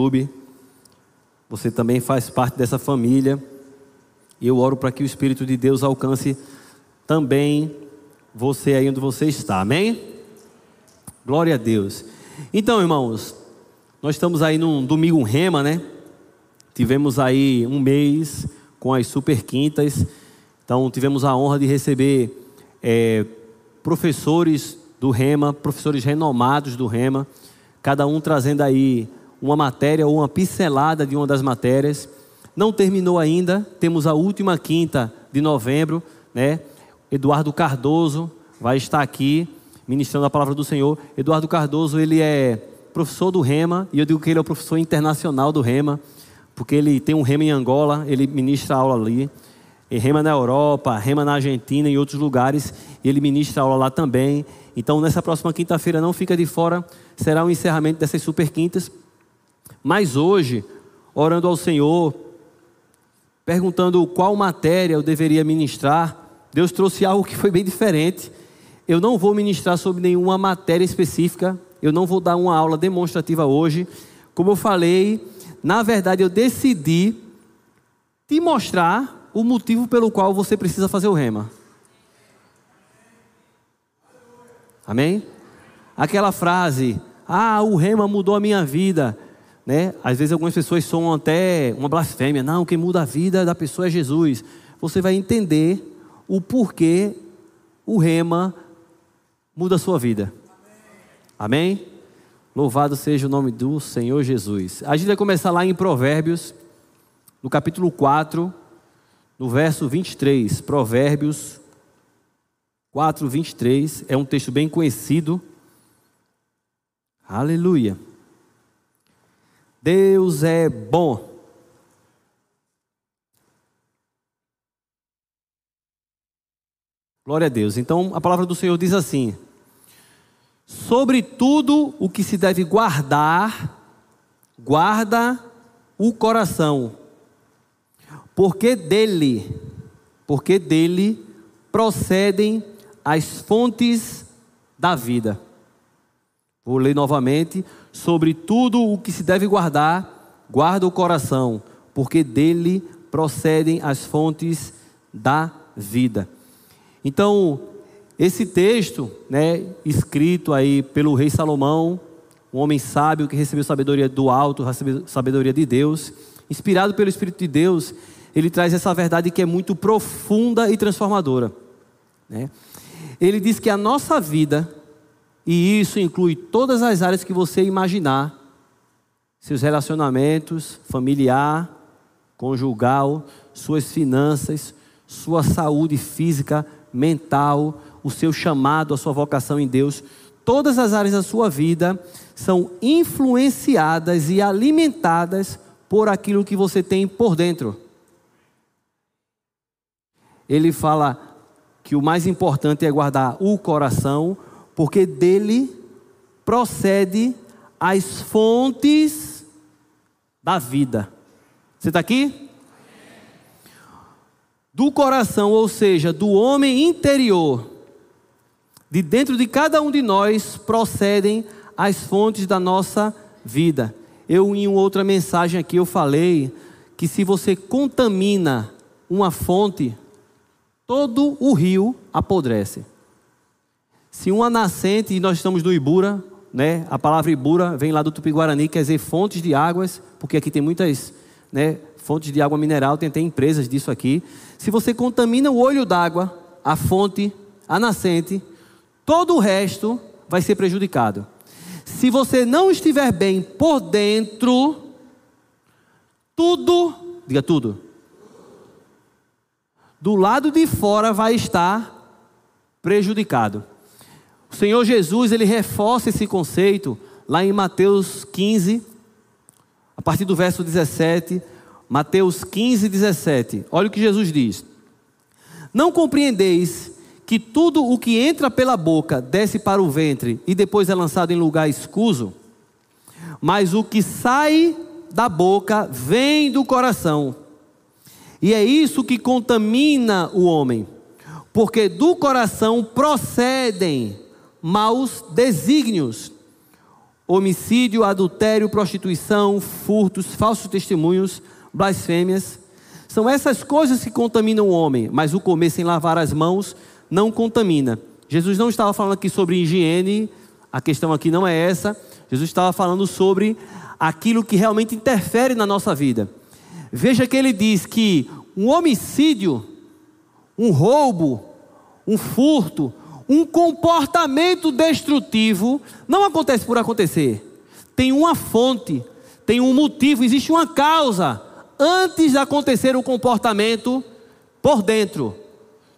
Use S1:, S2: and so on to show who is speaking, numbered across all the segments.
S1: YouTube. Você também faz parte dessa família. E eu oro para que o Espírito de Deus alcance também você aí onde você está. Amém? Glória a Deus. Então, irmãos, nós estamos aí num domingo rema, né? Tivemos aí um mês com as super quintas. Então, tivemos a honra de receber é, professores do Rema, professores renomados do Rema, cada um trazendo aí uma matéria ou uma pincelada de uma das matérias. Não terminou ainda, temos a última quinta de novembro, né? Eduardo Cardoso vai estar aqui ministrando a palavra do Senhor. Eduardo Cardoso, ele é professor do Rema, e eu digo que ele é o professor internacional do Rema, porque ele tem um Rema em Angola, ele ministra aula ali. E Rema na Europa, Rema na Argentina e outros lugares, e ele ministra aula lá também. Então, nessa próxima quinta-feira, não fica de fora, será o encerramento dessas super quintas. Mas hoje, orando ao Senhor, perguntando qual matéria eu deveria ministrar, Deus trouxe algo que foi bem diferente. Eu não vou ministrar sobre nenhuma matéria específica, eu não vou dar uma aula demonstrativa hoje. Como eu falei, na verdade eu decidi te mostrar o motivo pelo qual você precisa fazer o rema. Amém? Aquela frase, ah, o rema mudou a minha vida. Né? Às vezes algumas pessoas são até uma blasfêmia. Não, quem muda a vida da pessoa é Jesus. Você vai entender o porquê o rema muda a sua vida. Amém? Louvado seja o nome do Senhor Jesus. A gente vai começar lá em Provérbios, no capítulo 4, no verso 23. Provérbios 4, 23. É um texto bem conhecido. Aleluia. Deus é bom. Glória a Deus. Então a palavra do Senhor diz assim: Sobre tudo o que se deve guardar, guarda o coração, porque dele, porque dele procedem as fontes da vida. Vou ler novamente. Sobre tudo o que se deve guardar, guarda o coração, porque dele procedem as fontes da vida. Então, esse texto, né, escrito aí pelo rei Salomão, um homem sábio que recebeu sabedoria do alto, recebeu sabedoria de Deus, inspirado pelo Espírito de Deus, ele traz essa verdade que é muito profunda e transformadora. Né? Ele diz que a nossa vida e isso inclui todas as áreas que você imaginar: seus relacionamentos, familiar, conjugal, suas finanças, sua saúde física, mental, o seu chamado, a sua vocação em Deus. Todas as áreas da sua vida são influenciadas e alimentadas por aquilo que você tem por dentro. Ele fala que o mais importante é guardar o coração, porque dele procede as fontes da vida. Você está aqui? Do coração, ou seja, do homem interior, de dentro de cada um de nós procedem as fontes da nossa vida. Eu, em outra mensagem aqui, eu falei que se você contamina uma fonte, todo o rio apodrece. Se uma nascente, e nós estamos no Ibura, né? A palavra Ibura vem lá do Tupi-Guarani, quer dizer fontes de águas, porque aqui tem muitas, né, fontes de água mineral, tem até empresas disso aqui. Se você contamina o olho d'água, a fonte, a nascente, todo o resto vai ser prejudicado. Se você não estiver bem por dentro, tudo, diga tudo, do lado de fora vai estar prejudicado. O Senhor Jesus, ele reforça esse conceito lá em Mateus 15, a partir do verso 17. Mateus 15, 17. Olha o que Jesus diz: Não compreendeis que tudo o que entra pela boca desce para o ventre e depois é lançado em lugar escuso? Mas o que sai da boca vem do coração. E é isso que contamina o homem, porque do coração procedem maus desígnios, homicídio, adultério, prostituição, furtos, falsos testemunhos, blasfêmias. São essas coisas que contaminam o homem, mas o comer sem lavar as mãos não contamina. Jesus não estava falando aqui sobre higiene, a questão aqui não é essa. Jesus estava falando sobre aquilo que realmente interfere na nossa vida. Veja que ele diz que um homicídio, um roubo, um furto, um comportamento destrutivo não acontece por acontecer. Tem uma fonte, tem um motivo, existe uma causa antes de acontecer o comportamento por dentro,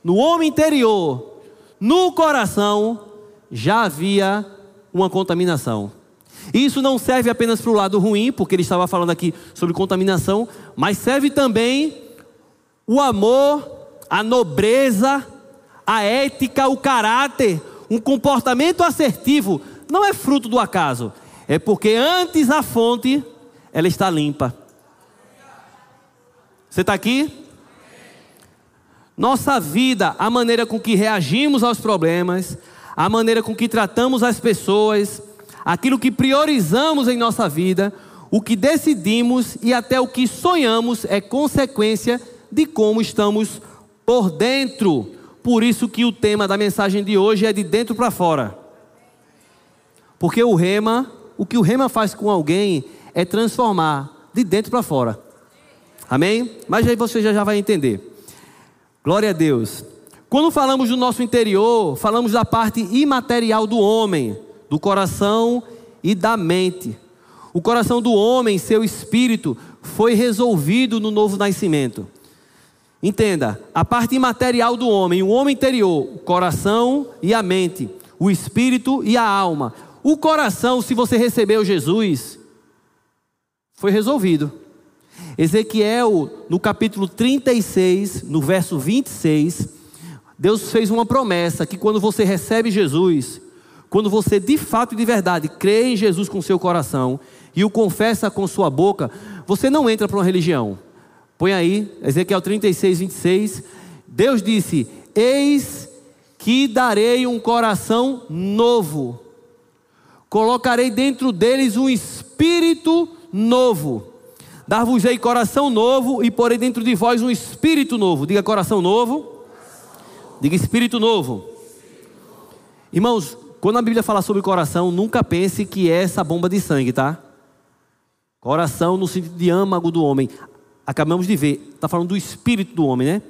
S1: no homem interior, no coração, já havia uma contaminação. Isso não serve apenas para o lado ruim, porque ele estava falando aqui sobre contaminação, mas serve também o amor, a nobreza, a ética, o caráter, um comportamento assertivo, não é fruto do acaso, é porque antes a fonte ela está limpa. Você está aqui? Nossa vida, a maneira com que reagimos aos problemas, a maneira com que tratamos as pessoas, aquilo que priorizamos em nossa vida, o que decidimos e até o que sonhamos é consequência de como estamos por dentro. Por isso que o tema da mensagem de hoje é de dentro para fora. Porque o rema, o que o rema faz com alguém é transformar de dentro para fora. Amém? Mas aí você já, vai entender. Glória a Deus. Quando falamos do nosso interior, falamos da parte imaterial do homem do coração e da mente. O coração do homem, seu espírito, foi resolvido no novo nascimento. Entenda, a parte imaterial do homem, o homem interior, o coração e a mente, o espírito e a alma. O coração, se você recebeu Jesus, foi resolvido. Ezequiel, no capítulo 36, no verso 26, Deus fez uma promessa que quando você recebe Jesus, quando você de fato e de verdade crê em Jesus com seu coração e o confessa com sua boca, você não entra para uma religião. Põe aí, Ezequiel 36, 26. Deus disse: Eis que darei um coração novo, colocarei dentro deles um espírito novo. Dar-vos-ei coração novo e porei dentro de vós um espírito novo. Diga coração novo. Diga espírito novo. Irmãos, quando a Bíblia fala sobre coração, nunca pense que é essa bomba de sangue, tá? Coração no sentido de âmago do homem. Acabamos de ver, está falando do espírito do homem, né?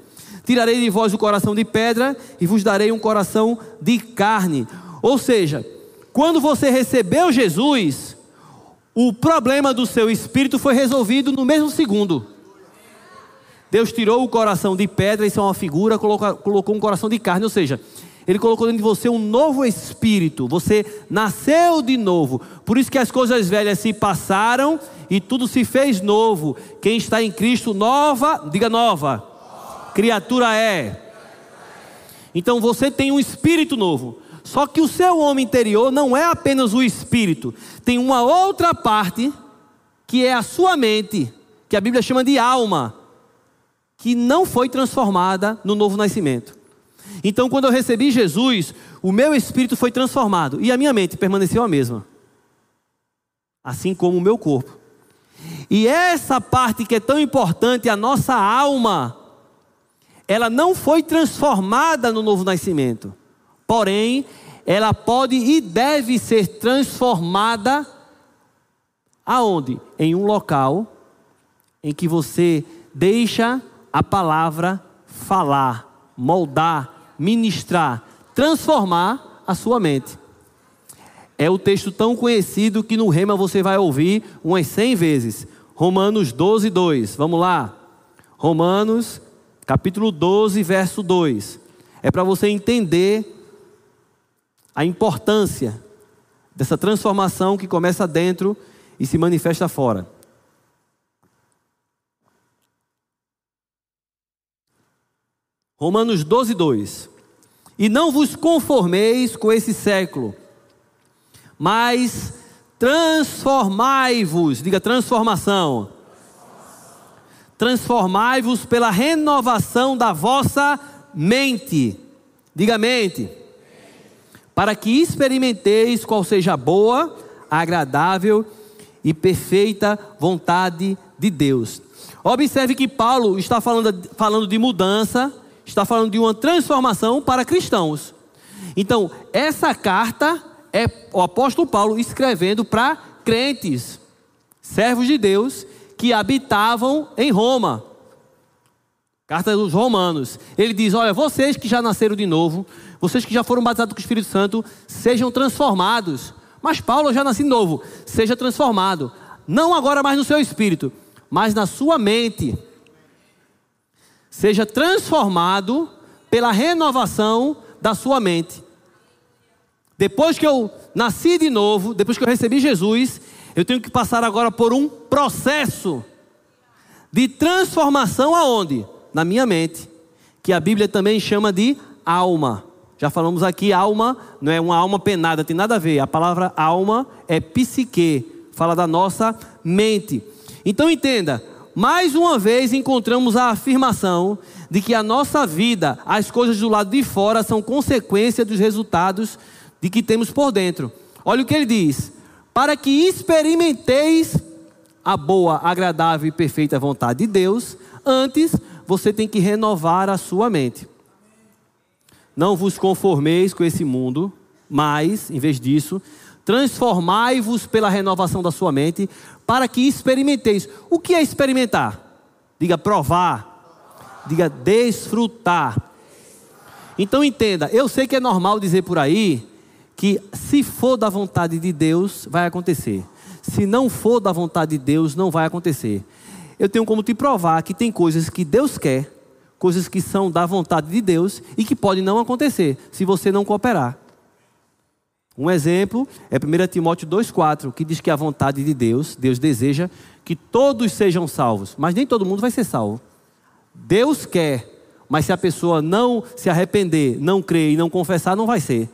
S1: Tirarei de vós o coração de pedra e vos darei um coração de carne. Ou seja, quando você recebeu Jesus, o problema do seu espírito foi resolvido no mesmo segundo. Deus tirou o coração de pedra, isso é uma figura, colocou, colocou um coração de carne, ou seja, ele colocou dentro de você um novo espírito. Você nasceu de novo. Por isso que as coisas velhas se passaram e tudo se fez novo. Quem está em Cristo, nova, diga nova. Criatura é. Então você tem um espírito novo. Só que o seu homem interior não é apenas o espírito. Tem uma outra parte que é a sua mente, que a Bíblia chama de alma, que não foi transformada no novo nascimento. Então, quando eu recebi Jesus, o meu espírito foi transformado e a minha mente permaneceu a mesma, assim como o meu corpo. E essa parte que é tão importante, a nossa alma, ela não foi transformada no novo nascimento, porém, ela pode e deve ser transformada aonde? Em um local em que você deixa a palavra falar, moldar, ministrar, transformar a sua mente. É o texto tão conhecido que no Rema você vai ouvir umas 100 vezes. Romanos 12, 2. Vamos lá. Romanos, capítulo 12, verso 2. É para você entender a importância dessa transformação que começa dentro e se manifesta fora. Romanos 12, 2. E não vos conformeis com esse século, mas transformai-vos, diga transformação. Transformai-vos pela renovação da vossa mente. Diga mente. Para que experimenteis qual seja a boa, agradável e perfeita vontade de Deus. Observe que Paulo está falando, falando de mudança, está falando de uma transformação para cristãos. Então, essa carta é o apóstolo Paulo escrevendo para crentes, servos de Deus que habitavam em Roma. Carta dos Romanos. Ele diz: Olha, vocês que já nasceram de novo, vocês que já foram batizados com o Espírito Santo, sejam transformados. Mas Paulo já nasci novo, seja transformado. Não agora mais no seu espírito, mas na sua mente. Seja transformado pela renovação da sua mente. Depois que eu nasci de novo, depois que eu recebi Jesus, eu tenho que passar agora por um processo de transformação aonde? Na minha mente, que a Bíblia também chama de alma. Já falamos aqui, alma não é uma alma penada, tem nada a ver. A palavra alma é psique, fala da nossa mente. Então entenda, mais uma vez encontramos a afirmação de que a nossa vida, as coisas do lado de fora são consequência dos resultados de que temos por dentro. Olha o que ele diz: para que experimenteis a boa, agradável e perfeita vontade de Deus, antes você tem que renovar a sua mente. Não vos conformeis com esse mundo, mas, em vez disso, transformai-vos pela renovação da sua mente, para que experimenteis. O que é experimentar? Diga provar, diga desfrutar. Então entenda, eu sei que é normal dizer por aí que se for da vontade de Deus, vai acontecer. Se não for da vontade de Deus, não vai acontecer. Eu tenho como te provar que tem coisas que Deus quer, coisas que são da vontade de Deus e que podem não acontecer se você não cooperar. Um exemplo é 1 Timóteo 2,4, que diz que a vontade de Deus, Deus deseja que todos sejam salvos, mas nem todo mundo vai ser salvo. Deus quer, mas se a pessoa não se arrepender, não crer e não confessar, não vai ser.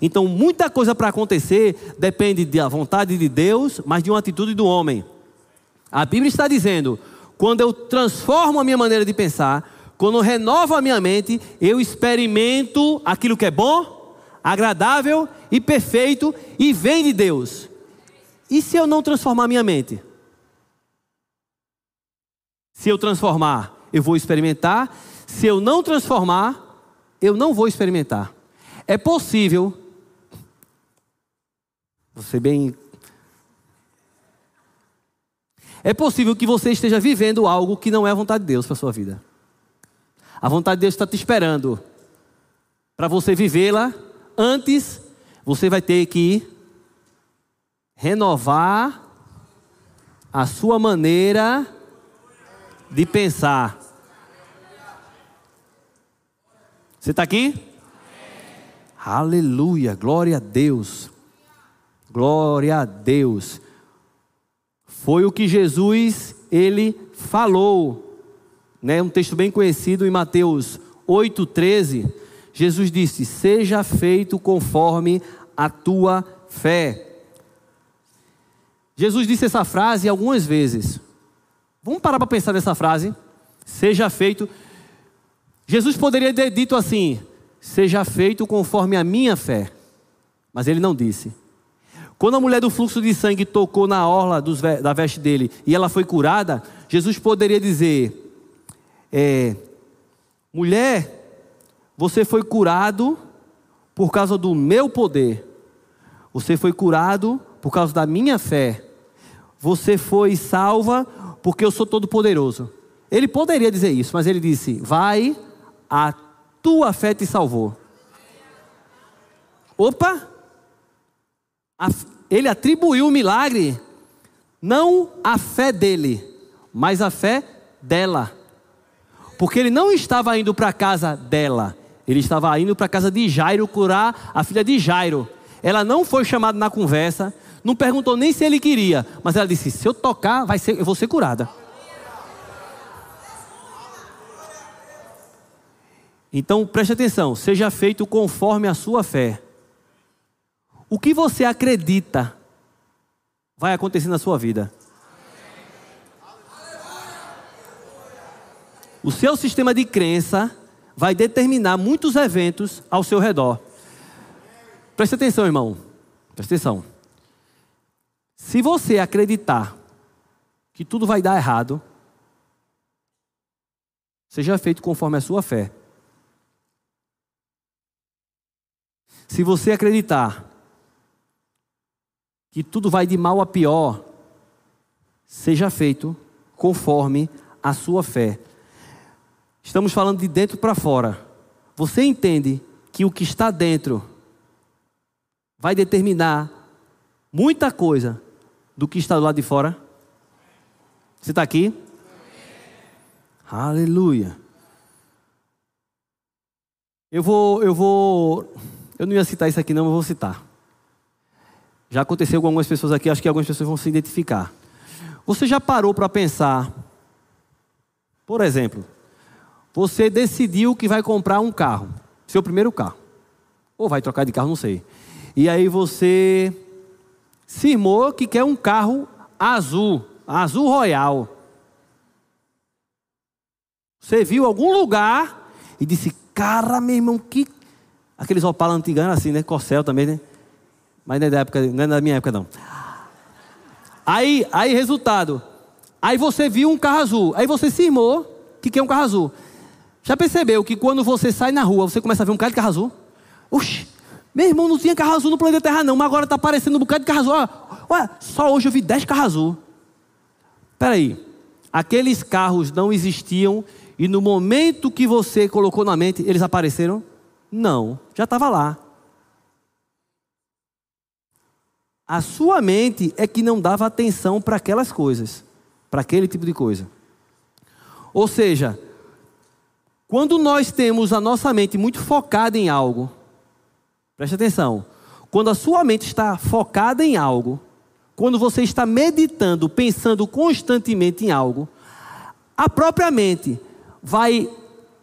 S1: Então, muita coisa para acontecer depende da vontade de Deus, mas de uma atitude do homem. A Bíblia está dizendo: quando eu transformo a minha maneira de pensar, quando eu renovo a minha mente, eu experimento aquilo que é bom, agradável e perfeito e vem de Deus. E se eu não transformar a minha mente? Se eu transformar, eu vou experimentar. Se eu não transformar, eu não vou experimentar. É possível, você bem. É possível que você esteja vivendo algo que não é a vontade de Deus para sua vida. A vontade de Deus está te esperando. Para você vivê-la, antes você vai ter que renovar a sua maneira de pensar. Você está aqui? Aleluia, glória a Deus. Glória a Deus. Foi o que Jesus ele falou, né? Um texto bem conhecido em Mateus 8:13. Jesus disse: "Seja feito conforme a tua fé". Jesus disse essa frase algumas vezes. Vamos parar para pensar nessa frase? Seja feito. Jesus poderia ter dito assim: seja feito conforme a minha fé. Mas ele não disse. Quando a mulher do fluxo de sangue tocou na orla dos, da veste dele e ela foi curada, Jesus poderia dizer: é, mulher, você foi curado por causa do meu poder. Você foi curado por causa da minha fé. Você foi salva porque eu sou todo poderoso. Ele poderia dizer isso, mas ele disse: vai a tua fé te salvou. Opa! Ele atribuiu o milagre não à fé dele, mas à fé dela. Porque ele não estava indo para a casa dela, ele estava indo para a casa de Jairo curar a filha de Jairo. Ela não foi chamada na conversa, não perguntou nem se ele queria, mas ela disse: se eu tocar, vai ser, eu vou ser curada. Então preste atenção, seja feito conforme a sua fé. O que você acredita vai acontecer na sua vida. O seu sistema de crença vai determinar muitos eventos ao seu redor. Preste atenção, irmão. Preste atenção. Se você acreditar que tudo vai dar errado, seja feito conforme a sua fé. Se você acreditar que tudo vai de mal a pior, seja feito conforme a sua fé. Estamos falando de dentro para fora. Você entende que o que está dentro vai determinar muita coisa do que está do lado de fora? Você está aqui? Aleluia. Eu vou, eu vou, eu não ia citar isso aqui não, mas vou citar. Já aconteceu com algumas pessoas aqui, acho que algumas pessoas vão se identificar. Você já parou para pensar, por exemplo, você decidiu que vai comprar um carro, seu primeiro carro, ou vai trocar de carro, não sei. E aí você cismou que quer um carro azul, azul royal. Você viu algum lugar e disse, cara, meu irmão, que. Aqueles Opala antigos assim, né? Corcel também, né? Mas não é da, época, não é da minha época, não. Aí, aí, resultado. Aí você viu um carro azul. Aí você cismou que quer um carro azul. Já percebeu que quando você sai na rua, você começa a ver um bocado de carro azul? Oxi, meu irmão, não tinha carro azul no planeta Terra, não, mas agora está aparecendo um bocado de carro azul. Olha, olha, só hoje eu vi 10 carros azul. Peraí, aqueles carros não existiam e no momento que você colocou na mente, eles apareceram? Não, já estava lá. A sua mente é que não dava atenção para aquelas coisas, para aquele tipo de coisa. Ou seja, quando nós temos a nossa mente muito focada em algo, preste atenção, quando a sua mente está focada em algo, quando você está meditando, pensando constantemente em algo, a própria mente vai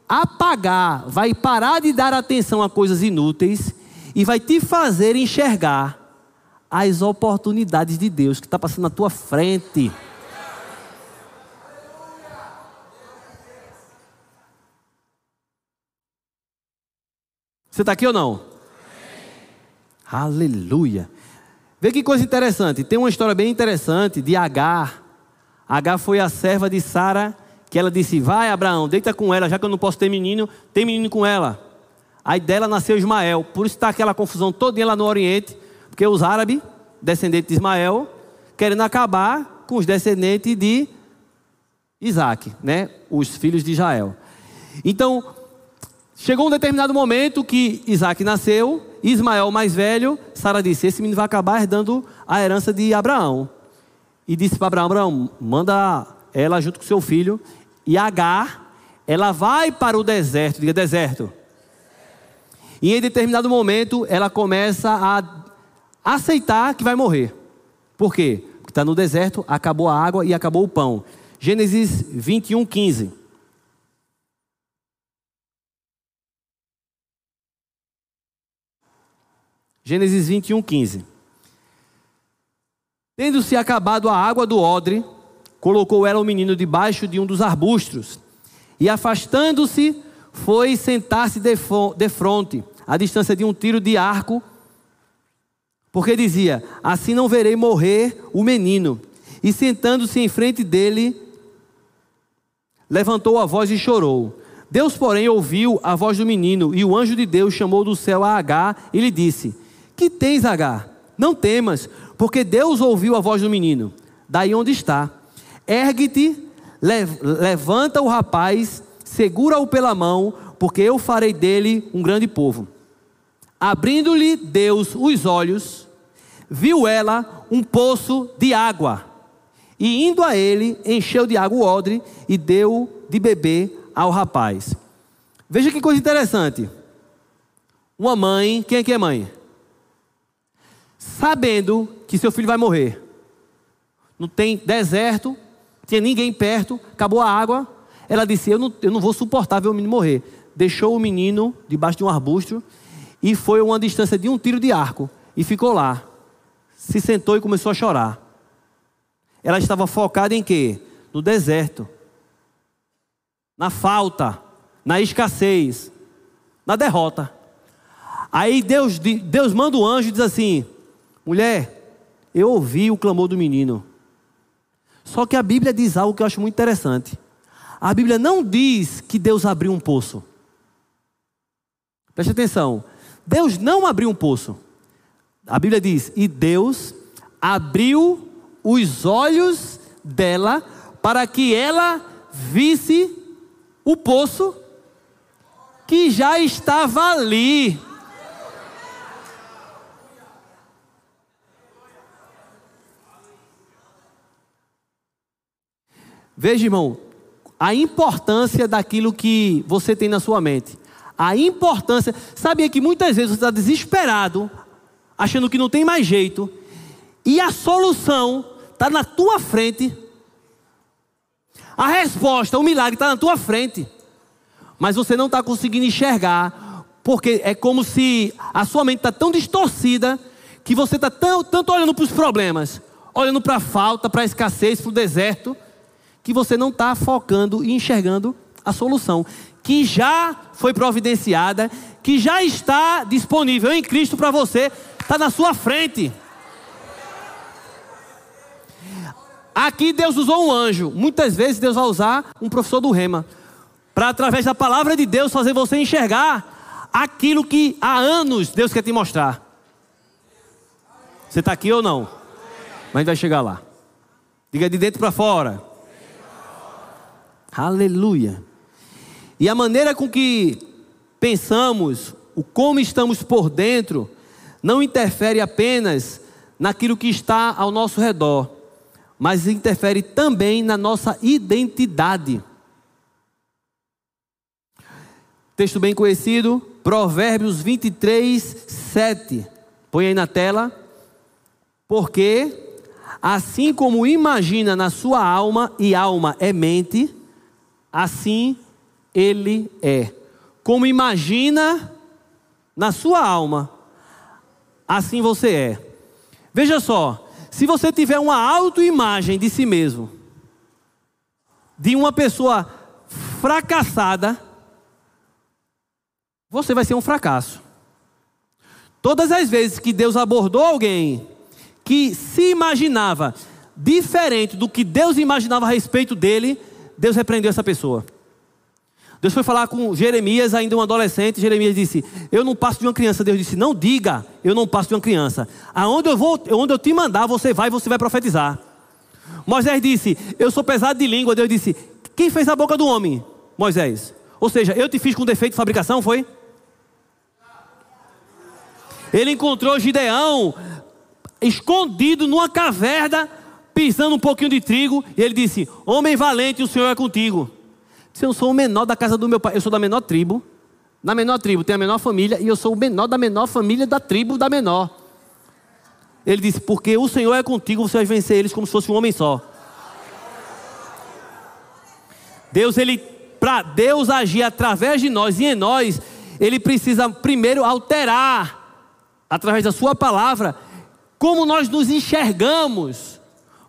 S1: apagar, vai parar de dar atenção a coisas inúteis e vai te fazer enxergar as oportunidades de Deus que está passando na tua frente. Você está aqui ou não? Aleluia. Vê que coisa interessante. Tem uma história bem interessante de Agar. Agar foi a serva de Sara que ela disse: Vai, Abraão, deita com ela, já que eu não posso ter menino, tem menino com ela. Aí dela nasceu Ismael. Por isso está aquela confusão toda lá no Oriente, porque os árabes, descendentes de Ismael, querendo acabar com os descendentes de Isaac, né? os filhos de Israel. Então, chegou um determinado momento que Isaac nasceu, Ismael mais velho, Sara disse: Esse menino vai acabar herdando a herança de Abraão. E disse para Abraão: Abraão, manda ela junto com seu filho e Agar, ela vai para o deserto, diga deserto. E em determinado momento ela começa a aceitar que vai morrer. Por quê? Porque está no deserto, acabou a água e acabou o pão. Gênesis 21, 15. Gênesis 21, 15. Tendo-se acabado a água do odre, colocou ela o menino debaixo de um dos arbustos e, afastando-se, foi sentar-se de fronte, à distância de um tiro de arco, porque dizia: Assim não verei morrer o menino. E sentando-se em frente dele, levantou a voz e chorou. Deus, porém, ouviu a voz do menino, e o anjo de Deus chamou do céu a Agar e lhe disse: Que tens, Agar? Não temas, porque Deus ouviu a voz do menino, daí onde está. Ergue-te, levanta o rapaz, segura-o pela mão, porque eu farei dele um grande povo. Abrindo-lhe Deus os olhos, viu ela um poço de água. E indo a ele, encheu de água o odre e deu de beber ao rapaz. Veja que coisa interessante. Uma mãe, quem é que é mãe? Sabendo que seu filho vai morrer. Não tem deserto, tinha ninguém perto, acabou a água. Ela disse: Eu não, eu não vou suportar ver o menino morrer. Deixou o menino debaixo de um arbusto e foi a uma distância de um tiro de arco e ficou lá. Se sentou e começou a chorar. Ela estava focada em quê? No deserto, na falta, na escassez, na derrota. Aí Deus, Deus manda o anjo e diz assim: mulher, eu ouvi o clamor do menino. Só que a Bíblia diz algo que eu acho muito interessante. A Bíblia não diz que Deus abriu um poço. Preste atenção. Deus não abriu um poço. A Bíblia diz: E Deus abriu os olhos dela para que ela visse o poço que já estava ali. Veja, irmão, a importância daquilo que você tem na sua mente. A importância. Sabia que muitas vezes você está desesperado, achando que não tem mais jeito, e a solução está na tua frente. A resposta, o milagre está na tua frente. Mas você não está conseguindo enxergar, porque é como se a sua mente está tão distorcida que você está tanto olhando para os problemas, olhando para a falta, para a escassez, para o deserto, que você não está focando e enxergando a solução, que já foi providenciada, que já está disponível em Cristo para você, está na sua frente. Aqui Deus usou um anjo. Muitas vezes Deus vai usar um professor do rema. Para através da palavra de Deus fazer você enxergar aquilo que há anos Deus quer te mostrar. Você está aqui ou não? Mas a gente vai chegar lá. Diga de dentro para fora. Aleluia. E a maneira com que pensamos, o como estamos por dentro, não interfere apenas naquilo que está ao nosso redor, mas interfere também na nossa identidade. Texto bem conhecido, Provérbios 23, 7. Põe aí na tela. Porque, assim como imagina na sua alma, e alma é mente, assim ele é. Como imagina na sua alma, assim você é. Veja só, se você tiver uma autoimagem de si mesmo, de uma pessoa fracassada, você vai ser um fracasso. Todas as vezes que Deus abordou alguém que se imaginava diferente do que Deus imaginava a respeito dele, Deus repreendeu essa pessoa. Deus foi falar com Jeremias, ainda um adolescente. Jeremias disse: Eu não passo de uma criança. Deus disse: Não diga, eu não passo de uma criança. Aonde eu vou, onde eu te mandar, você vai, você vai profetizar. Moisés disse: Eu sou pesado de língua. Deus disse: Quem fez a boca do homem? Moisés. Ou seja, eu te fiz com defeito de fabricação, foi? Ele encontrou Gideão escondido numa caverna pisando um pouquinho de trigo, e ele disse: Homem valente, o Senhor é contigo. Eu sou o menor da casa do meu pai, eu sou da menor tribo. Na menor tribo tem a menor família, e eu sou o menor da menor família da tribo da menor. Ele disse: Porque o Senhor é contigo, você vai vencer eles como se fosse um homem só. Deus, ele, para Deus agir através de nós e em nós, ele precisa primeiro alterar, através da Sua palavra, como nós nos enxergamos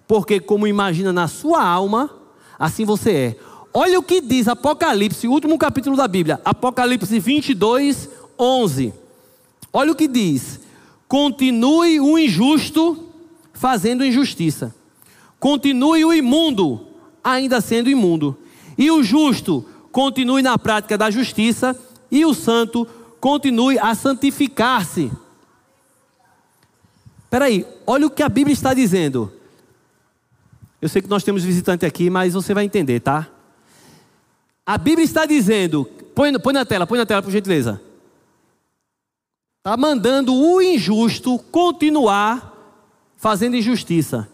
S1: porque como imagina na sua alma, assim você é. Olha o que diz Apocalipse, o último capítulo da Bíblia, Apocalipse 22, 11. Olha o que diz: Continue o injusto fazendo injustiça, continue o imundo ainda sendo imundo, e o justo continue na prática da justiça, e o santo continue a santificar-se. Espera aí, olha o que a Bíblia está dizendo. Eu sei que nós temos visitante aqui, mas você vai entender, tá? A Bíblia está dizendo, põe, põe na tela, põe na tela por gentileza. Está mandando o injusto continuar fazendo injustiça.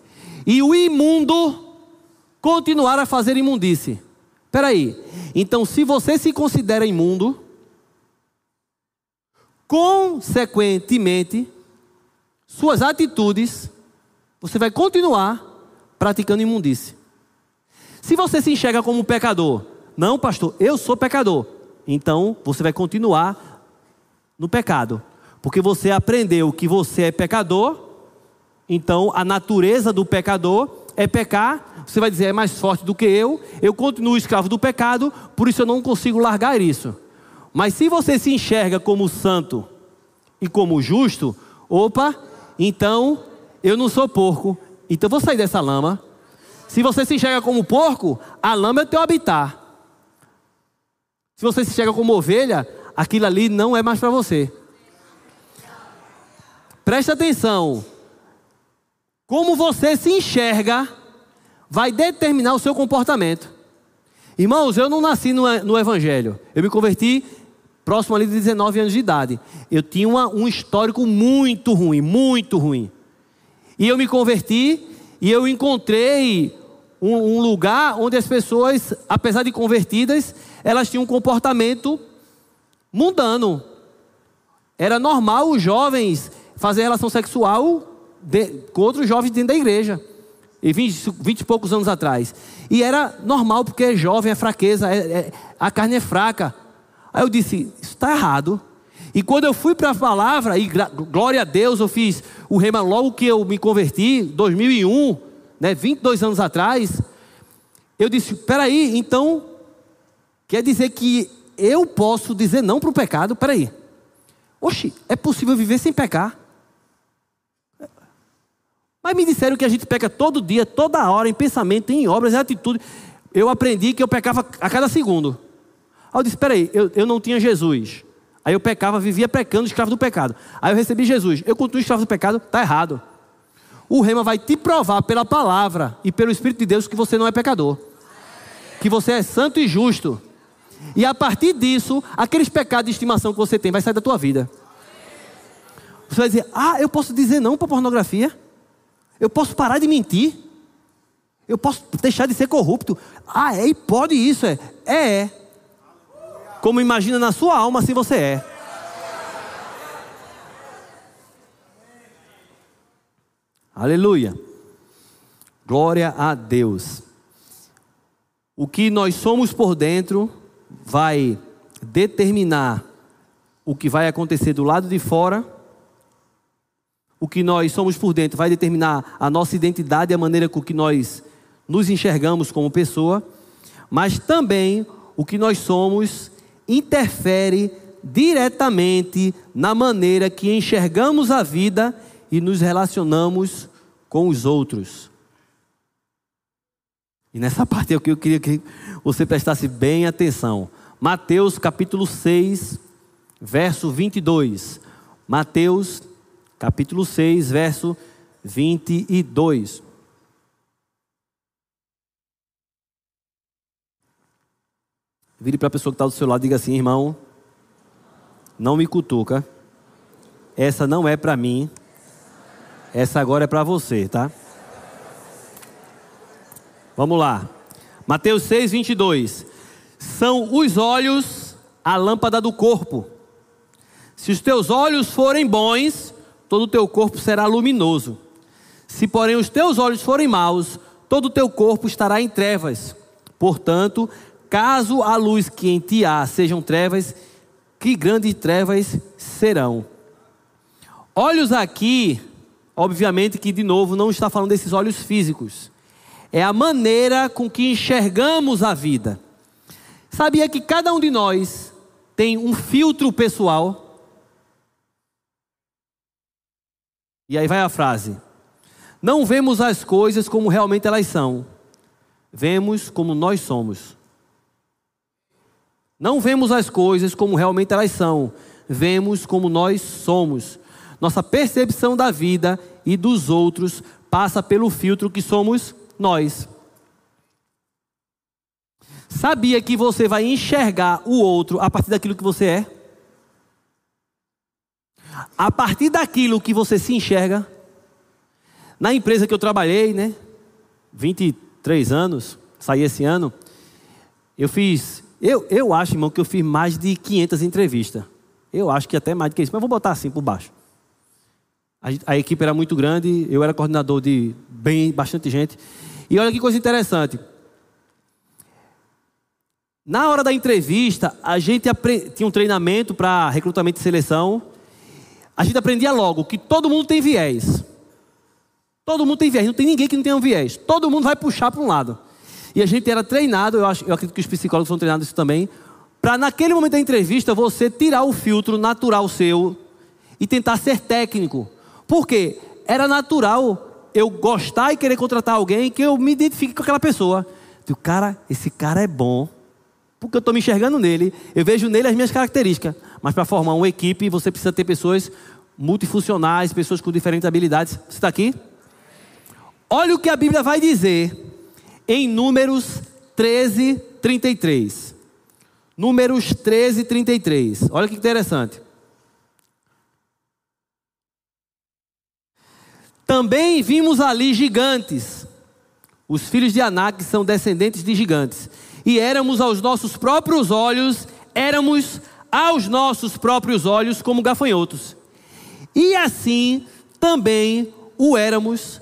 S1: E o imundo continuar a fazer imundície. Espera aí. Então, se você se considera imundo, consequentemente, suas atitudes, você vai continuar praticando imundície. Se você se enxerga como pecador, não, pastor, eu sou pecador. Então você vai continuar no pecado, porque você aprendeu que você é pecador. Então a natureza do pecador é pecar. Você vai dizer é mais forte do que eu. Eu continuo escravo do pecado, por isso eu não consigo largar isso. Mas se você se enxerga como santo e como justo, opa, então eu não sou porco, então eu vou sair dessa lama. Se você se enxerga como porco, a lama é o teu habitat. Se você se enxerga como ovelha, aquilo ali não é mais para você. Preste atenção. Como você se enxerga vai determinar o seu comportamento. Irmãos, eu não nasci no, no Evangelho. Eu me converti próximo ali de 19 anos de idade. Eu tinha uma, um histórico muito ruim, muito ruim. E eu me converti e eu encontrei um, um lugar onde as pessoas, apesar de convertidas, elas tinham um comportamento mundano. Era normal os jovens fazer relação sexual de, com outros jovens dentro da igreja. E 20, 20 e poucos anos atrás. E era normal, porque é jovem, é fraqueza, é, é, a carne é fraca. Aí eu disse: Isso está errado. E quando eu fui para a palavra, e glória a Deus, eu fiz o rema logo que eu me converti, 2001, né, 22 anos atrás. Eu disse: Peraí, então, quer dizer que eu posso dizer não para o pecado? Peraí. Oxe, é possível viver sem pecar? Mas me disseram que a gente peca todo dia, toda hora, em pensamento, em obras, em atitude. Eu aprendi que eu pecava a cada segundo. Aí eu disse: peraí, eu, eu não tinha Jesus. Aí eu pecava, vivia pecando, escravo do pecado. Aí eu recebi Jesus. Eu continuo escravo do pecado, está errado. O rema vai te provar pela palavra e pelo Espírito de Deus que você não é pecador. Que você é santo e justo. E a partir disso, aqueles pecados de estimação que você tem vai sair da tua vida. Você vai dizer: Ah, eu posso dizer não para pornografia? Eu posso parar de mentir? Eu posso deixar de ser corrupto? Ah, é? E pode isso? É. É, é. Como imagina na sua alma se você é. Aleluia. Glória a Deus. O que nós somos por dentro vai determinar o que vai acontecer do lado de fora o que nós somos por dentro vai determinar a nossa identidade e a maneira com que nós nos enxergamos como pessoa, mas também o que nós somos interfere diretamente na maneira que enxergamos a vida e nos relacionamos com os outros. E nessa parte é o que eu queria que você prestasse bem atenção. Mateus capítulo 6, verso 22. Mateus capítulo 6, verso 22. Vire para a pessoa que está do seu lado e diga assim, irmão, não me cutuca. Essa não é para mim. Essa agora é para você, tá? Vamos lá. Mateus 6, 22. São os olhos a lâmpada do corpo. Se os teus olhos forem bons, todo o teu corpo será luminoso. Se, porém, os teus olhos forem maus, todo o teu corpo estará em trevas. Portanto, caso a luz que em ti há sejam trevas, que grandes trevas serão. Olhos aqui, obviamente que de novo não está falando desses olhos físicos. É a maneira com que enxergamos a vida. Sabia que cada um de nós tem um filtro pessoal? E aí vai a frase: Não vemos as coisas como realmente elas são, vemos como nós somos. Não vemos as coisas como realmente elas são, vemos como nós somos. Nossa percepção da vida e dos outros passa pelo filtro que somos nós. Sabia que você vai enxergar o outro a partir daquilo que você é? A partir daquilo que você se enxerga, na empresa que eu trabalhei, né? 23 anos, saí esse ano. Eu fiz, eu, eu acho, irmão, que eu fiz mais de 500 entrevistas. Eu acho que até mais do que isso, mas vou botar assim por baixo. A, a equipe era muito grande, eu era coordenador de bem, bastante gente. E olha que coisa interessante. Na hora da entrevista, a gente tinha um treinamento para recrutamento e seleção a gente aprendia logo que todo mundo tem viés. Todo mundo tem viés, não tem ninguém que não tenha um viés. Todo mundo vai puxar para um lado. E a gente era treinado, eu, acho, eu acredito que os psicólogos são treinados isso também, para naquele momento da entrevista você tirar o filtro natural seu e tentar ser técnico. Por quê? era natural eu gostar e querer contratar alguém que eu me identifique com aquela pessoa. O cara, esse cara é bom, porque eu estou me enxergando nele, eu vejo nele as minhas características. Mas para formar uma equipe, você precisa ter pessoas multifuncionais, pessoas com diferentes habilidades. Você está aqui? Olha o que a Bíblia vai dizer em Números 13, 33. Números 13, 33. Olha que interessante. Também vimos ali gigantes. Os filhos de Anak são descendentes de gigantes. E éramos aos nossos próprios olhos, éramos aos nossos próprios olhos como gafanhotos. E assim também o éramos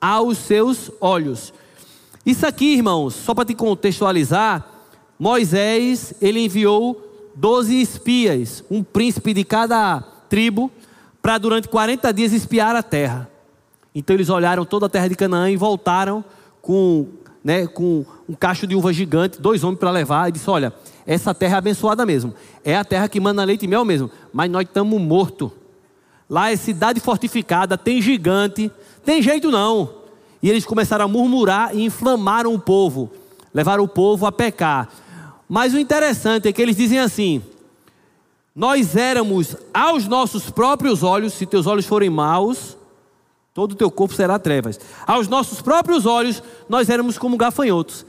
S1: aos seus olhos. Isso aqui, irmãos, só para te contextualizar, Moisés, ele enviou doze espias, um príncipe de cada tribo, para durante 40 dias espiar a terra. Então eles olharam toda a terra de Canaã e voltaram com, né, com um cacho de uva gigante, dois homens para levar, e disse: Olha, essa terra é abençoada mesmo, é a terra que manda leite e mel mesmo, mas nós estamos mortos. Lá é cidade fortificada, tem gigante, tem jeito não. E eles começaram a murmurar e inflamaram o povo, levaram o povo a pecar. Mas o interessante é que eles dizem assim: Nós éramos aos nossos próprios olhos, se teus olhos forem maus, todo o teu corpo será trevas. Aos nossos próprios olhos, nós éramos como gafanhotos.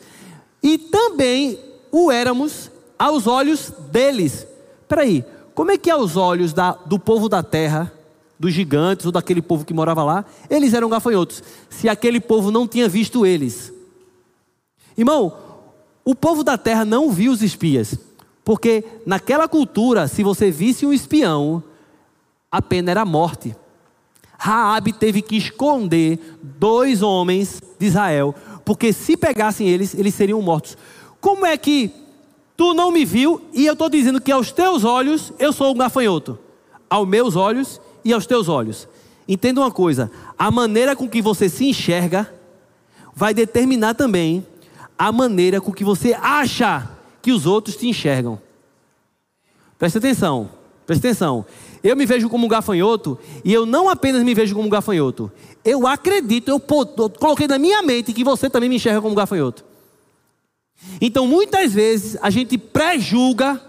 S1: E também o éramos aos olhos deles. Peraí, como é que aos olhos da, do povo da terra, dos gigantes ou daquele povo que morava lá, eles eram gafanhotos, se aquele povo não tinha visto eles? Irmão, o povo da terra não viu os espias, porque naquela cultura, se você visse um espião, a pena era a morte. Raabe teve que esconder dois homens de Israel, porque se pegassem eles, eles seriam mortos. Como é que tu não me viu e eu estou dizendo que aos teus olhos eu sou um gafanhoto? Aos meus olhos e aos teus olhos. Entenda uma coisa: a maneira com que você se enxerga vai determinar também a maneira com que você acha que os outros te enxergam. Presta atenção, presta atenção. Eu me vejo como um gafanhoto e eu não apenas me vejo como um gafanhoto. Eu acredito, eu, eu coloquei na minha mente que você também me enxerga como um gafanhoto. Então, muitas vezes, a gente pré-julga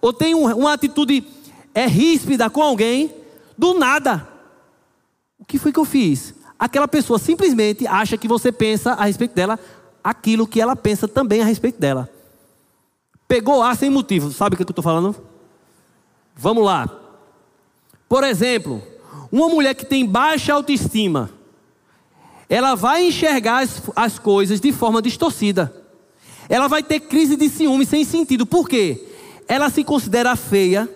S1: ou tem um, uma atitude é ríspida com alguém, do nada. O que foi que eu fiz? Aquela pessoa simplesmente acha que você pensa a respeito dela aquilo que ela pensa também a respeito dela. Pegou ar sem motivo. Sabe o que eu estou falando? Vamos lá. Por exemplo, uma mulher que tem baixa autoestima, ela vai enxergar as, as coisas de forma distorcida. Ela vai ter crise de ciúme sem sentido. Por quê? Ela se considera feia,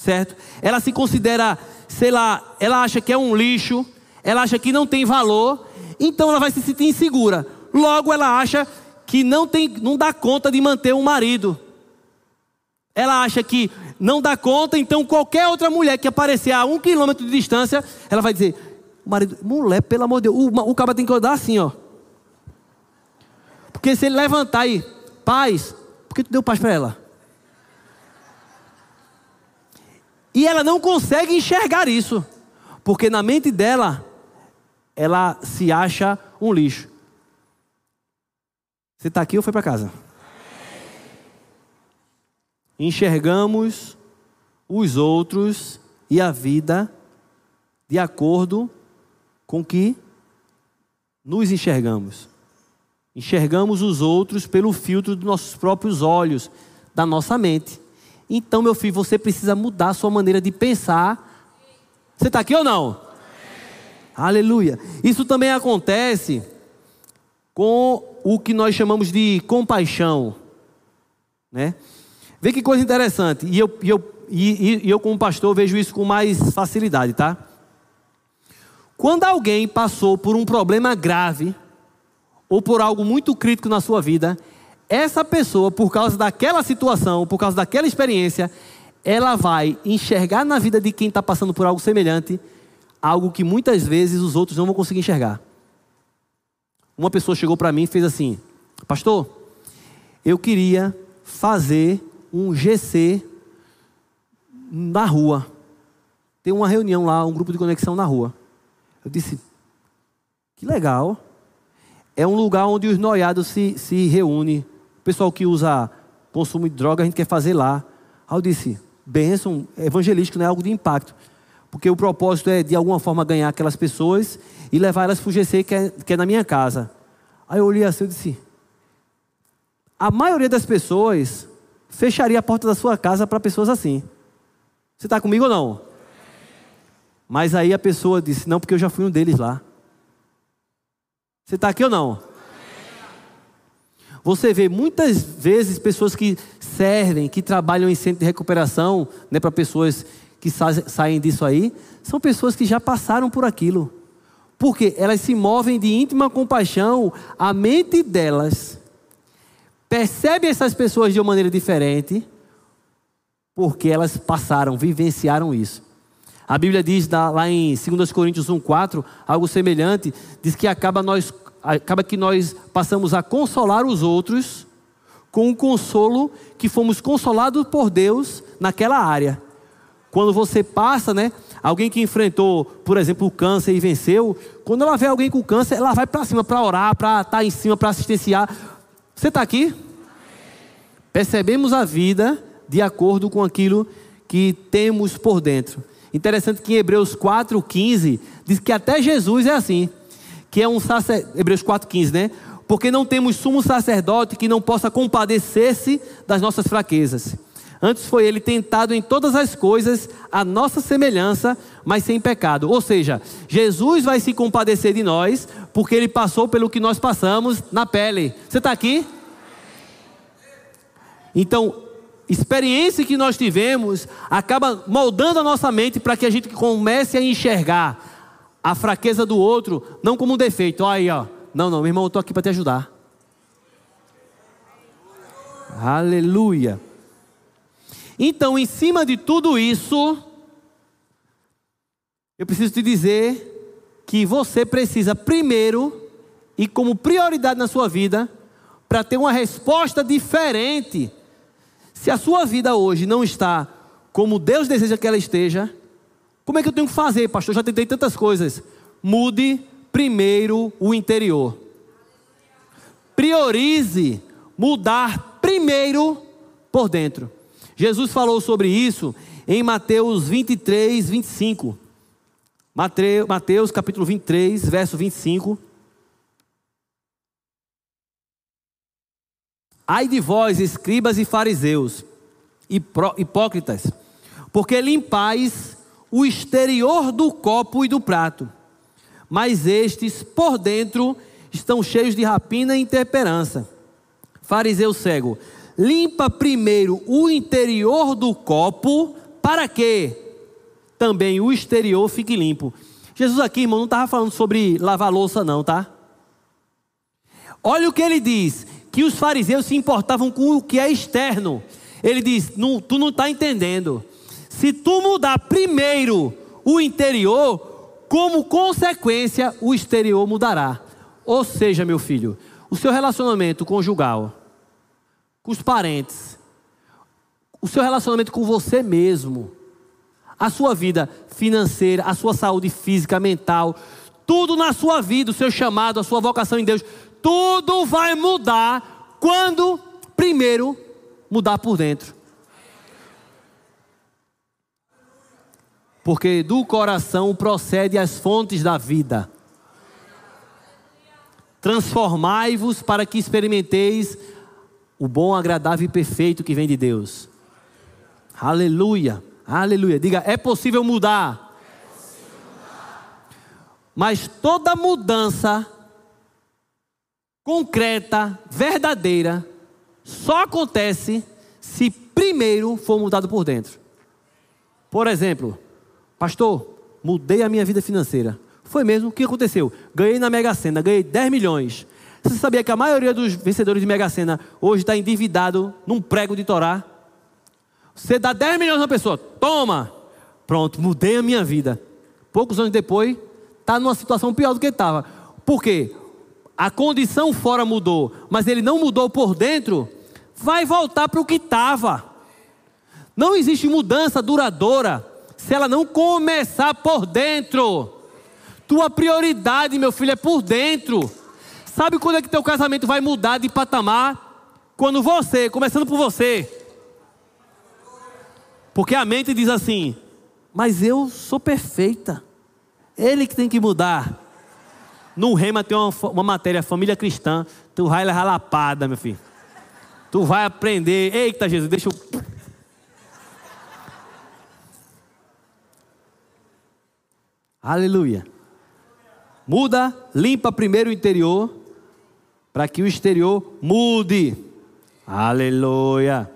S1: certo? Ela se considera, sei lá, ela acha que é um lixo, ela acha que não tem valor, então ela vai se sentir insegura. Logo ela acha que não tem, não dá conta de manter um marido. Ela acha que não dá conta, então qualquer outra mulher que aparecer a um quilômetro de distância, ela vai dizer: o marido, mulher, pelo amor de Deus, o, o cara tem que andar assim, ó. Porque se ele levantar aí, paz, por que tu deu paz para ela? E ela não consegue enxergar isso, porque na mente dela, ela se acha um lixo. Você está aqui ou foi para casa? enxergamos os outros e a vida de acordo com que nos enxergamos. Enxergamos os outros pelo filtro dos nossos próprios olhos, da nossa mente. Então, meu filho, você precisa mudar a sua maneira de pensar. Você está aqui ou não? Aleluia. Isso também acontece com o que nós chamamos de compaixão, né? Vê que coisa interessante. E eu, e eu, e, e eu como pastor, vejo isso com mais facilidade, tá? Quando alguém passou por um problema grave, ou por algo muito crítico na sua vida, essa pessoa, por causa daquela situação, por causa daquela experiência, ela vai enxergar na vida de quem está passando por algo semelhante, algo que muitas vezes os outros não vão conseguir enxergar. Uma pessoa chegou para mim e fez assim: Pastor, eu queria fazer um GC na rua. Tem uma reunião lá, um grupo de conexão na rua. Eu disse: Que legal. É um lugar onde os noiados se, se reúnem. Pessoal que usa consumo de droga, a gente quer fazer lá. Aí eu disse: Bênção, evangelístico não é algo de impacto. Porque o propósito é, de alguma forma, ganhar aquelas pessoas e levar elas para o GC, que é, que é na minha casa. Aí eu olhei assim e disse: A maioria das pessoas fecharia a porta da sua casa para pessoas assim. Você está comigo ou não? Mas aí a pessoa disse: Não, porque eu já fui um deles lá. Você está aqui ou não? Você vê muitas vezes pessoas que servem, que trabalham em centro de recuperação, né, para pessoas que sa saem disso aí, são pessoas que já passaram por aquilo. Porque elas se movem de íntima compaixão, a mente delas percebe essas pessoas de uma maneira diferente, porque elas passaram, vivenciaram isso. A Bíblia diz lá em 2 Coríntios 1,4, algo semelhante, diz que acaba, nós, acaba que nós passamos a consolar os outros com o consolo que fomos consolados por Deus naquela área. Quando você passa, né? Alguém que enfrentou, por exemplo, o câncer e venceu, quando ela vê alguém com câncer, ela vai para cima para orar, para estar tá em cima, para assistenciar. Você está aqui? Percebemos a vida de acordo com aquilo que temos por dentro. Interessante que em Hebreus 4,15 diz que até Jesus é assim. Que é um sacerdote. Hebreus 4,15, né? Porque não temos sumo sacerdote que não possa compadecer-se das nossas fraquezas. Antes foi ele tentado em todas as coisas, a nossa semelhança, mas sem pecado. Ou seja, Jesus vai se compadecer de nós, porque ele passou pelo que nós passamos na pele. Você está aqui? Então, experiência que nós tivemos acaba moldando a nossa mente para que a gente comece a enxergar a fraqueza do outro não como um defeito. Olha aí, ó. Não, não, meu irmão, eu estou aqui para te ajudar. Aleluia. Então, em cima de tudo isso, eu preciso te dizer que você precisa primeiro e como prioridade na sua vida para ter uma resposta diferente. Se a sua vida hoje não está como Deus deseja que ela esteja, como é que eu tenho que fazer, pastor? Já tentei tantas coisas. Mude primeiro o interior. Priorize mudar primeiro por dentro. Jesus falou sobre isso em Mateus 23, 25. Mateus, Mateus capítulo 23, verso 25. Ai de vós, escribas e fariseus, hipócritas, porque limpais o exterior do copo e do prato, mas estes por dentro estão cheios de rapina e intemperança. Fariseu cego, limpa primeiro o interior do copo, para que também o exterior fique limpo. Jesus aqui, irmão, não estava falando sobre lavar louça, não, tá? Olha o que ele diz: que os fariseus se importavam com o que é externo. Ele diz: não, tu não está entendendo. Se tu mudar primeiro o interior, como consequência, o exterior mudará. Ou seja, meu filho, o seu relacionamento conjugal, com os parentes, o seu relacionamento com você mesmo, a sua vida financeira, a sua saúde física, mental, tudo na sua vida, o seu chamado, a sua vocação em Deus, tudo vai mudar quando primeiro mudar por dentro. Porque do coração procede as fontes da vida. Transformai-vos para que experimenteis o bom, agradável e perfeito que vem de Deus. Aleluia, aleluia. Diga, é possível mudar. É possível mudar. Mas toda mudança concreta, verdadeira, só acontece se primeiro for mudado por dentro. Por exemplo, pastor, mudei a minha vida financeira. Foi mesmo? O que aconteceu? Ganhei na Mega Sena, ganhei 10 milhões. Você sabia que a maioria dos vencedores de Mega Sena hoje está endividado num prego de Torá? Você dá 10 milhões a uma pessoa, toma! Pronto, mudei a minha vida. Poucos anos depois, está numa situação pior do que estava. Por quê? A condição fora mudou, mas ele não mudou por dentro, vai voltar para o que estava. Não existe mudança duradoura se ela não começar por dentro. Tua prioridade, meu filho, é por dentro. Sabe quando é que teu casamento vai mudar de patamar? Quando você, começando por você. Porque a mente diz assim: Mas eu sou perfeita. Ele que tem que mudar. No Rema tem uma, uma matéria, família cristã. Tu vai levar lapada, meu filho. Tu vai aprender. Eita, Jesus, deixa eu. Aleluia. Muda, limpa primeiro o interior, para que o exterior mude. Aleluia.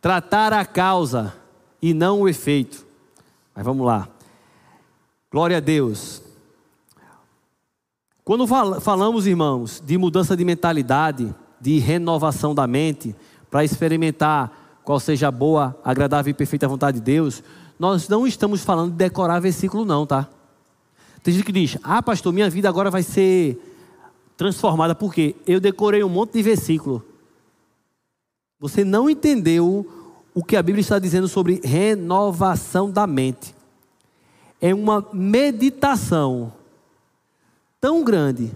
S1: Tratar a causa e não o efeito. Mas vamos lá. Glória a Deus. Quando falamos, irmãos, de mudança de mentalidade, de renovação da mente, para experimentar qual seja a boa, agradável e perfeita vontade de Deus, nós não estamos falando de decorar versículo, não, tá? Tem gente que diz: Ah, pastor, minha vida agora vai ser transformada, porque eu decorei um monte de versículo. Você não entendeu o que a Bíblia está dizendo sobre renovação da mente. É uma meditação tão grande,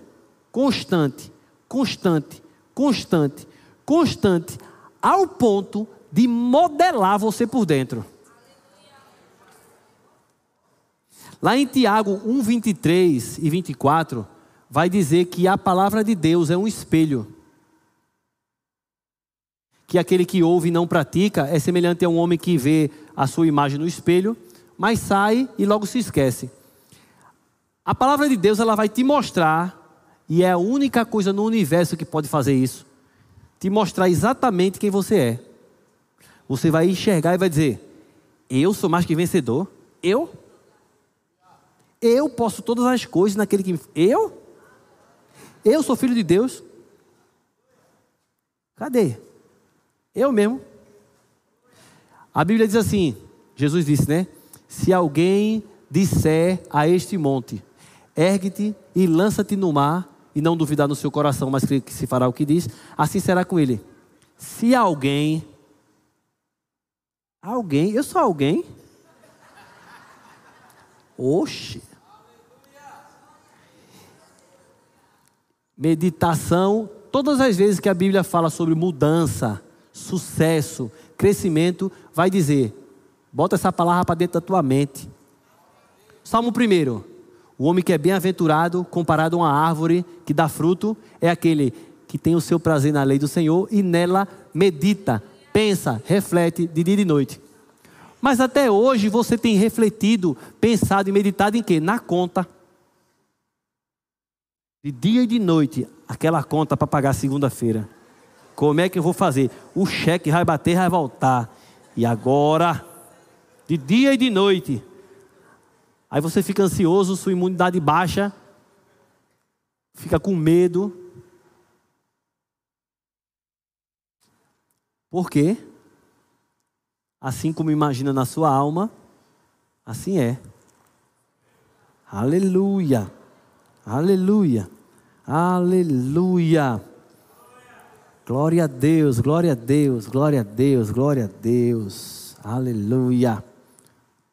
S1: constante, constante, constante, constante, ao ponto de modelar você por dentro. Lá em Tiago 1, 23 e 24, vai dizer que a palavra de Deus é um espelho. Que aquele que ouve e não pratica é semelhante a um homem que vê a sua imagem no espelho, mas sai e logo se esquece. A palavra de Deus ela vai te mostrar, e é a única coisa no universo que pode fazer isso, te mostrar exatamente quem você é. Você vai enxergar e vai dizer: Eu sou mais que vencedor. Eu? Eu posso todas as coisas naquele que. Eu? Eu sou filho de Deus? Cadê? Eu mesmo. A Bíblia diz assim: Jesus disse, né? Se alguém disser a este monte: ergue-te e lança-te no mar, e não duvidar no seu coração, mas que se fará o que diz, assim será com ele. Se alguém. Alguém, eu sou alguém? Oxe. Meditação, todas as vezes que a Bíblia fala sobre mudança, sucesso, crescimento, vai dizer: bota essa palavra para dentro da tua mente. Salmo 1. O homem que é bem-aventurado, comparado a uma árvore que dá fruto, é aquele que tem o seu prazer na lei do Senhor e nela medita, pensa, reflete de dia e de noite. Mas até hoje você tem refletido, pensado e meditado em quê? Na conta de dia e de noite, aquela conta para pagar segunda-feira. Como é que eu vou fazer? O cheque vai bater, vai voltar. E agora, de dia e de noite. Aí você fica ansioso, sua imunidade baixa, fica com medo. Por quê? Assim como imagina na sua alma, assim é. Aleluia. Aleluia. Aleluia. Glória a Deus, glória a Deus, glória a Deus, glória a Deus. Aleluia.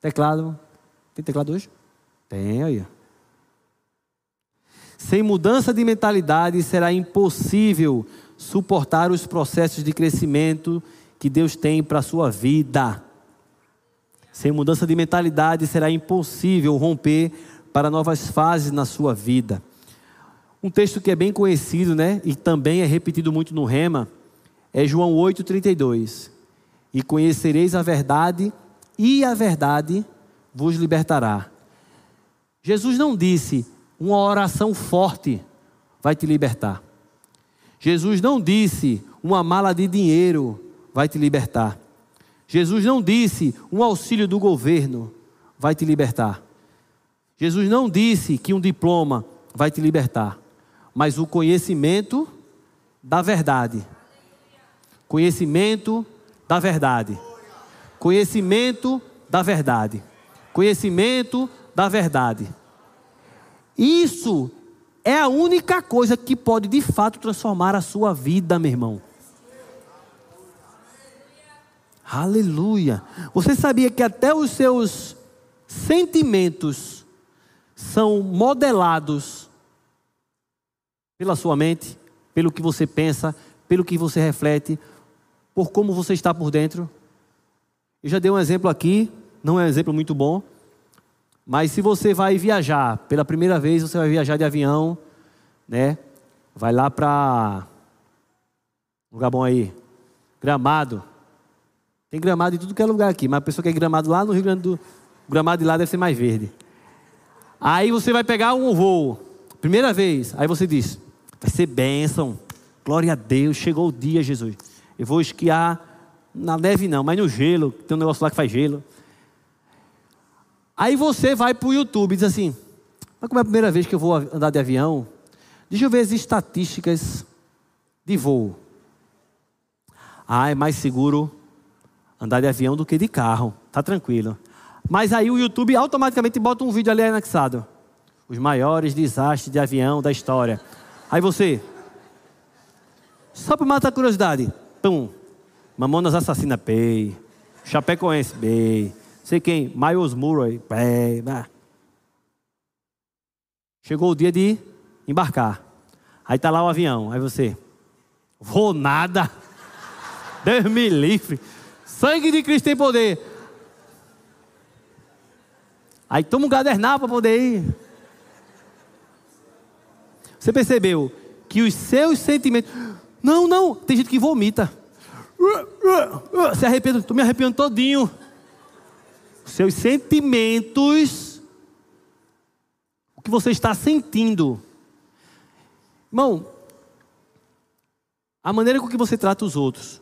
S1: Teclado? Tem teclado hoje? Tem aí. Sem mudança de mentalidade será impossível suportar os processos de crescimento que Deus tem para a sua vida. Sem mudança de mentalidade será impossível romper para novas fases na sua vida. Um texto que é bem conhecido, né, e também é repetido muito no Rema, é João 8:32. E conhecereis a verdade, e a verdade vos libertará. Jesus não disse uma oração forte vai te libertar. Jesus não disse uma mala de dinheiro vai te libertar. Jesus não disse um auxílio do governo vai te libertar. Jesus não disse que um diploma vai te libertar, mas o conhecimento da verdade. Conhecimento da verdade. Conhecimento da verdade. Conhecimento da verdade. Isso é a única coisa que pode de fato transformar a sua vida, meu irmão. Aleluia. Você sabia que até os seus sentimentos são modelados pela sua mente, pelo que você pensa, pelo que você reflete, por como você está por dentro. Eu já dei um exemplo aqui, não é um exemplo muito bom, mas se você vai viajar pela primeira vez, você vai viajar de avião, né? Vai lá para lugar bom aí, Gramado. Tem gramado em tudo que é lugar aqui, mas a pessoa que é gramado lá no Rio Grande do gramado de lá deve ser mais verde. Aí você vai pegar um voo, primeira vez, aí você diz: vai ser bênção, glória a Deus, chegou o dia, Jesus. Eu vou esquiar na neve não, mas no gelo, tem um negócio lá que faz gelo. Aí você vai para o YouTube e diz assim: mas como é a primeira vez que eu vou andar de avião, deixa eu ver as estatísticas de voo. Ah, é mais seguro andar de avião do que de carro. Tá tranquilo. Mas aí o YouTube automaticamente bota um vídeo ali anexado. Os maiores desastres de avião da história. Aí você. Só para matar a curiosidade. Pum. Mamonas Assassina Pay. Chapecoense Bay. Sei quem. Miles Murray. Pay. Chegou o dia de embarcar. Aí tá lá o avião. Aí você. Vou nada. Deus me livre. Sangue de Cristo tem poder. Aí toma um gadernal para poder ir. Você percebeu que os seus sentimentos. Não, não, tem gente que vomita. Se arrependa, estou me arrepiando todinho. Seus sentimentos. O que você está sentindo. Irmão, a maneira com que você trata os outros,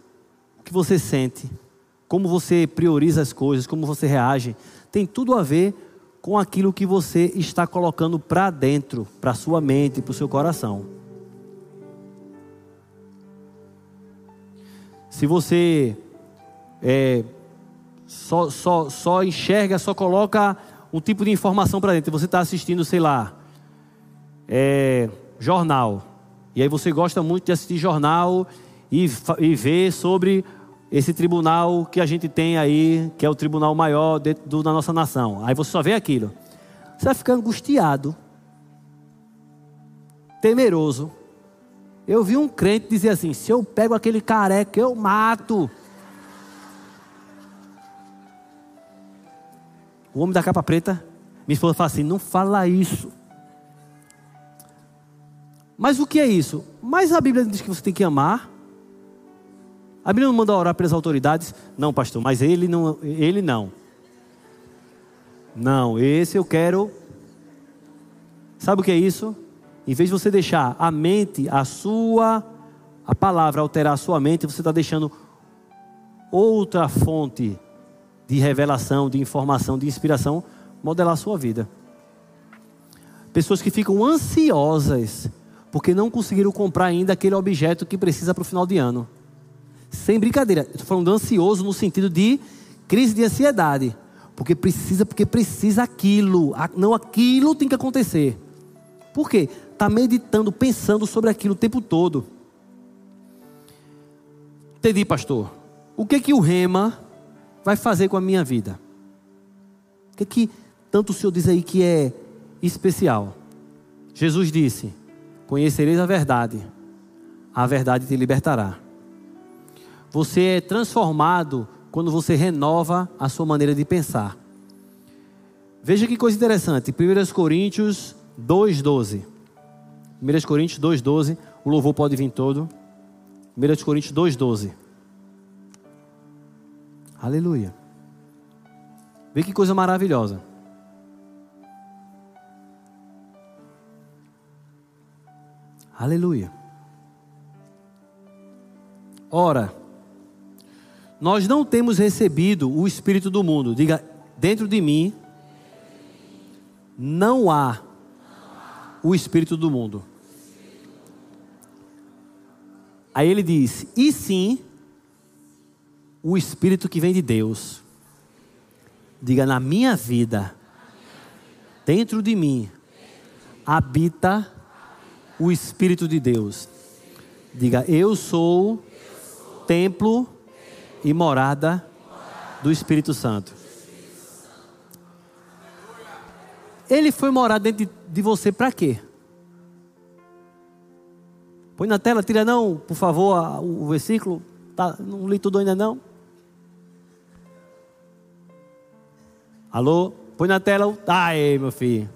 S1: o que você sente, como você prioriza as coisas, como você reage, tem tudo a ver com aquilo que você está colocando para dentro, para sua mente, para o seu coração. Se você é, só, só, só enxerga, só coloca um tipo de informação para dentro, você está assistindo, sei lá, é, jornal, e aí você gosta muito de assistir jornal e, e ver sobre esse tribunal que a gente tem aí, que é o tribunal maior dentro do, da nossa nação. Aí você só vê aquilo. Você vai ficar angustiado, temeroso. Eu vi um crente dizer assim: se eu pego aquele careca, eu mato. O homem da capa preta, minha esposa fala assim: não fala isso. Mas o que é isso? Mas a Bíblia diz que você tem que amar a Bíblia não manda orar pelas autoridades? Não, pastor, mas ele não. Ele não. Não, esse eu quero. Sabe o que é isso? Em vez de você deixar a mente, a sua, a palavra alterar a sua mente, você está deixando outra fonte de revelação, de informação, de inspiração modelar a sua vida. Pessoas que ficam ansiosas porque não conseguiram comprar ainda aquele objeto que precisa para o final de ano. Sem brincadeira, estou falando ansioso no sentido de crise de ansiedade. Porque precisa, porque precisa aquilo. Não aquilo tem que acontecer. Por quê? Está meditando, pensando sobre aquilo o tempo todo. Entendi, pastor. O que que o rema vai fazer com a minha vida? O que que tanto o Senhor diz aí que é especial? Jesus disse: Conhecereis a verdade, a verdade te libertará. Você é transformado quando você renova a sua maneira de pensar. Veja que coisa interessante. 1 Coríntios 2,12. 1 Coríntios 2,12. O louvor pode vir todo. 1 Coríntios 2,12. Aleluia. Vê que coisa maravilhosa. Aleluia. Ora, nós não temos recebido o Espírito do mundo. Diga, dentro de mim não há o Espírito do mundo. Aí ele diz: e sim, o Espírito que vem de Deus. Diga, na minha vida, dentro de mim, habita o Espírito de Deus. Diga, eu sou templo e morada do Espírito Santo. ele foi morar dentro de, de você para quê? Põe na tela, tira não, por favor, o versículo. Tá, não li tudo ainda não. Alô? Põe na tela. Aí, meu filho.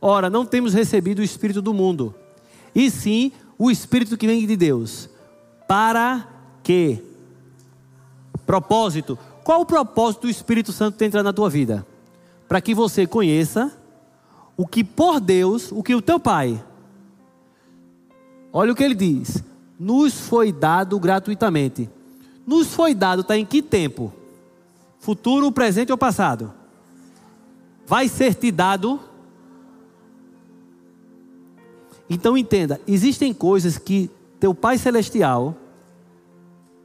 S1: Ora, não temos recebido o Espírito do mundo, e sim o Espírito que vem de Deus. Para quê? Propósito. Qual o propósito do Espírito Santo de entrar na tua vida? Para que você conheça o que por Deus, o que o teu Pai Olha o que ele diz: nos foi dado gratuitamente. Nos foi dado, está em que tempo? Futuro, presente ou passado? Vai ser te dado. Então entenda: existem coisas que teu Pai Celestial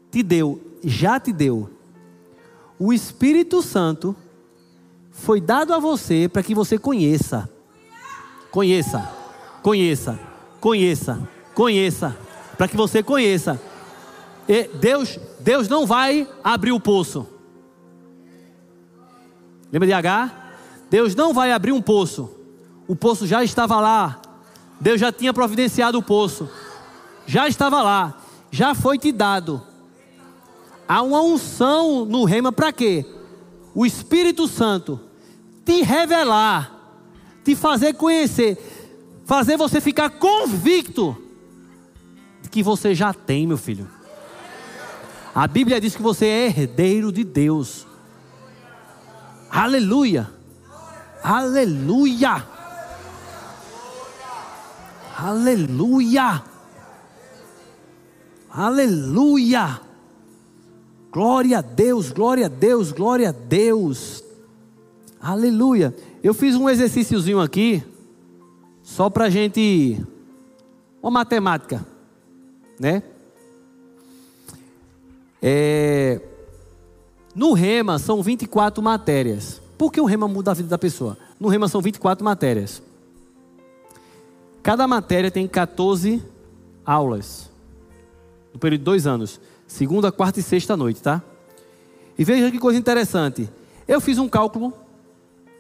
S1: te deu, já te deu. O Espírito Santo foi dado a você para que você conheça. Conheça, conheça, conheça Conheça, para que você conheça. E Deus, Deus não vai abrir o poço. Lembra de H? Deus não vai abrir um poço. O poço já estava lá. Deus já tinha providenciado o poço. Já estava lá. Já foi te dado. Há uma unção no rema para quê? O Espírito Santo te revelar, te fazer conhecer, fazer você ficar convicto que você já tem, meu filho. A Bíblia diz que você é herdeiro de Deus. Aleluia. Aleluia. Aleluia. Aleluia. Glória a Deus, glória a Deus, glória a Deus. Aleluia. Eu fiz um exercíciozinho aqui, só para gente. Uma matemática né? É, no rema são 24 matérias. Por que o rema muda a vida da pessoa? No rema são 24 matérias. Cada matéria tem 14 aulas. No período de dois anos. Segunda, quarta e sexta noite, tá? E veja que coisa interessante. Eu fiz um cálculo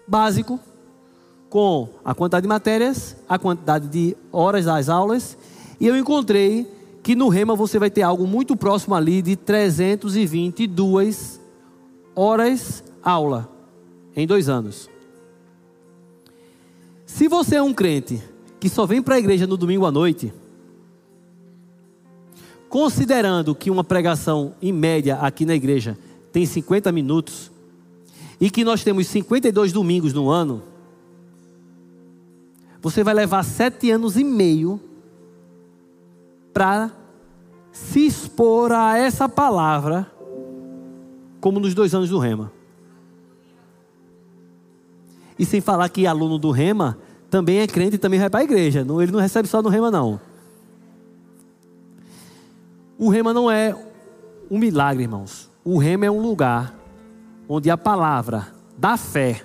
S1: básico com a quantidade de matérias, a quantidade de horas das aulas, e eu encontrei que no Rema você vai ter algo muito próximo ali de 322 horas aula em dois anos. Se você é um crente que só vem para a igreja no domingo à noite, considerando que uma pregação em média aqui na igreja tem 50 minutos e que nós temos 52 domingos no ano, você vai levar sete anos e meio para se expor a essa palavra, como nos dois anos do Rema. E sem falar que aluno do Rema também é crente e também vai para a igreja. Ele não recebe só no Rema, não. O Rema não é um milagre, irmãos. O Rema é um lugar onde a palavra da fé,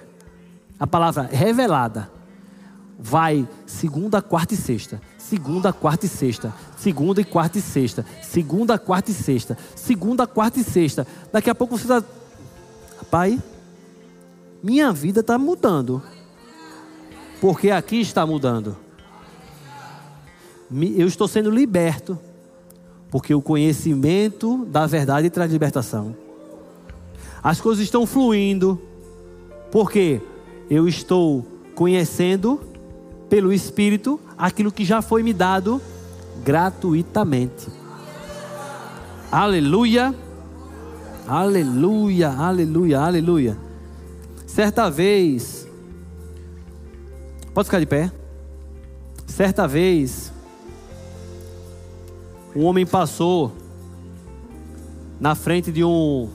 S1: a palavra revelada, vai segunda, quarta e sexta segunda, quarta e sexta, segunda e quarta e sexta, segunda, quarta e sexta, segunda, quarta e sexta. Daqui a pouco você está, pai, minha vida está mudando, porque aqui está mudando. Eu estou sendo liberto, porque o conhecimento da verdade traz libertação. As coisas estão fluindo, porque eu estou conhecendo pelo Espírito aquilo que já foi me dado gratuitamente. Aleluia, aleluia, aleluia, aleluia. Certa vez, pode ficar de pé. Certa vez, um homem passou na frente de um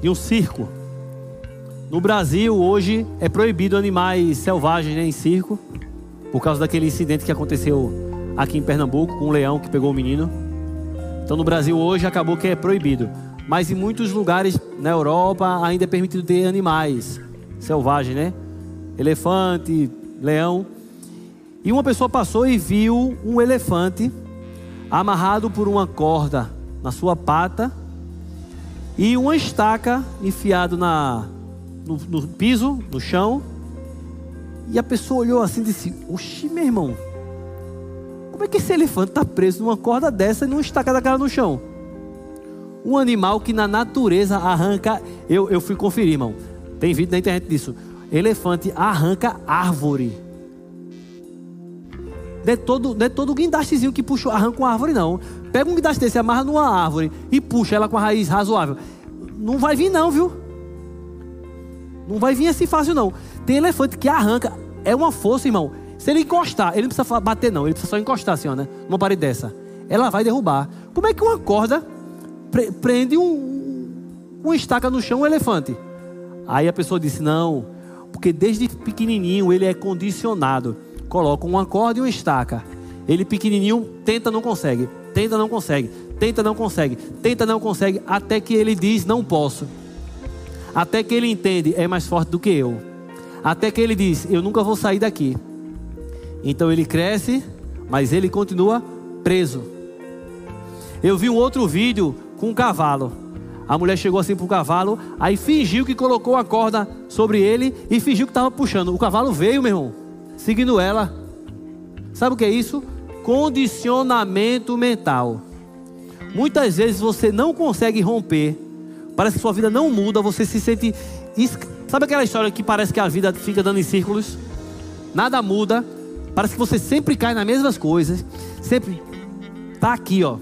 S1: de um circo. No Brasil, hoje, é proibido animais selvagens né, em circo, por causa daquele incidente que aconteceu aqui em Pernambuco com um leão que pegou o menino. Então, no Brasil, hoje, acabou que é proibido. Mas em muitos lugares na Europa ainda é permitido ter animais selvagens, né? Elefante, leão. E uma pessoa passou e viu um elefante amarrado por uma corda na sua pata e uma estaca enfiado na no, no piso, no chão. E a pessoa olhou assim e disse: Oxi, meu irmão, como é que esse elefante está preso numa corda dessa e não estaca da cara no chão? Um animal que na natureza arranca. Eu, eu fui conferir, irmão. Tem vídeo na internet disso. Elefante arranca árvore. Não é todo, não é todo guindastezinho que puxa, arranca uma árvore, não. Pega um guindaste desse, amarra numa árvore e puxa ela com a raiz razoável. Não vai vir, não, viu? Não vai vir assim fácil, não. Tem elefante que arranca. É uma força, irmão. Se ele encostar, ele não precisa bater, não. Ele precisa só encostar, assim, ó, né? Numa parede dessa. Ela vai derrubar. Como é que uma corda pre prende um, uma estaca no chão um elefante? Aí a pessoa disse: não, porque desde pequenininho ele é condicionado. Coloca uma corda e uma estaca. Ele pequenininho tenta, não consegue. Tenta, não consegue. Tenta, não consegue. Tenta, não consegue. Até que ele diz: não posso. Até que ele entende: é mais forte do que eu. Até que ele diz: eu nunca vou sair daqui. Então ele cresce, mas ele continua preso. Eu vi um outro vídeo com um cavalo. A mulher chegou assim para o cavalo, aí fingiu que colocou a corda sobre ele e fingiu que estava puxando. O cavalo veio, meu irmão, seguindo ela. Sabe o que é isso? Condicionamento mental. Muitas vezes você não consegue romper, parece que sua vida não muda, você se sente. Sabe aquela história que parece que a vida fica dando em círculos? Nada muda, Parece que você sempre cai nas mesmas coisas. Sempre tá aqui, ó.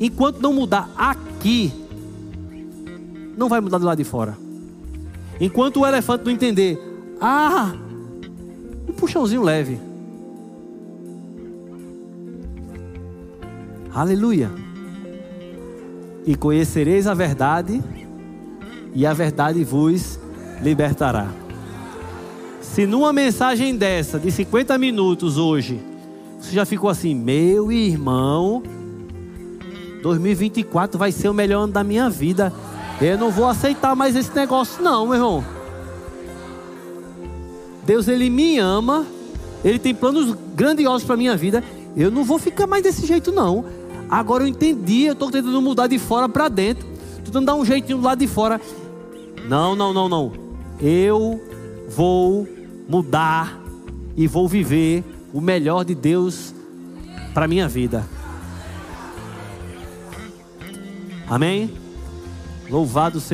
S1: Enquanto não mudar aqui, não vai mudar do lado de fora. Enquanto o elefante não entender, ah, um puxãozinho leve. Aleluia. E conhecereis a verdade, e a verdade vos libertará. Se numa mensagem dessa, de 50 minutos hoje, você já ficou assim, meu irmão, 2024 vai ser o melhor ano da minha vida. Eu não vou aceitar mais esse negócio, não, meu irmão. Deus, Ele me ama, Ele tem planos grandiosos para minha vida. Eu não vou ficar mais desse jeito, não. Agora eu entendi, eu estou tentando mudar de fora para dentro. Estou tentando dar um jeitinho do lado de fora. Não, não, não, não. Eu vou mudar e vou viver o melhor de Deus para minha vida. Amém? Louvado seja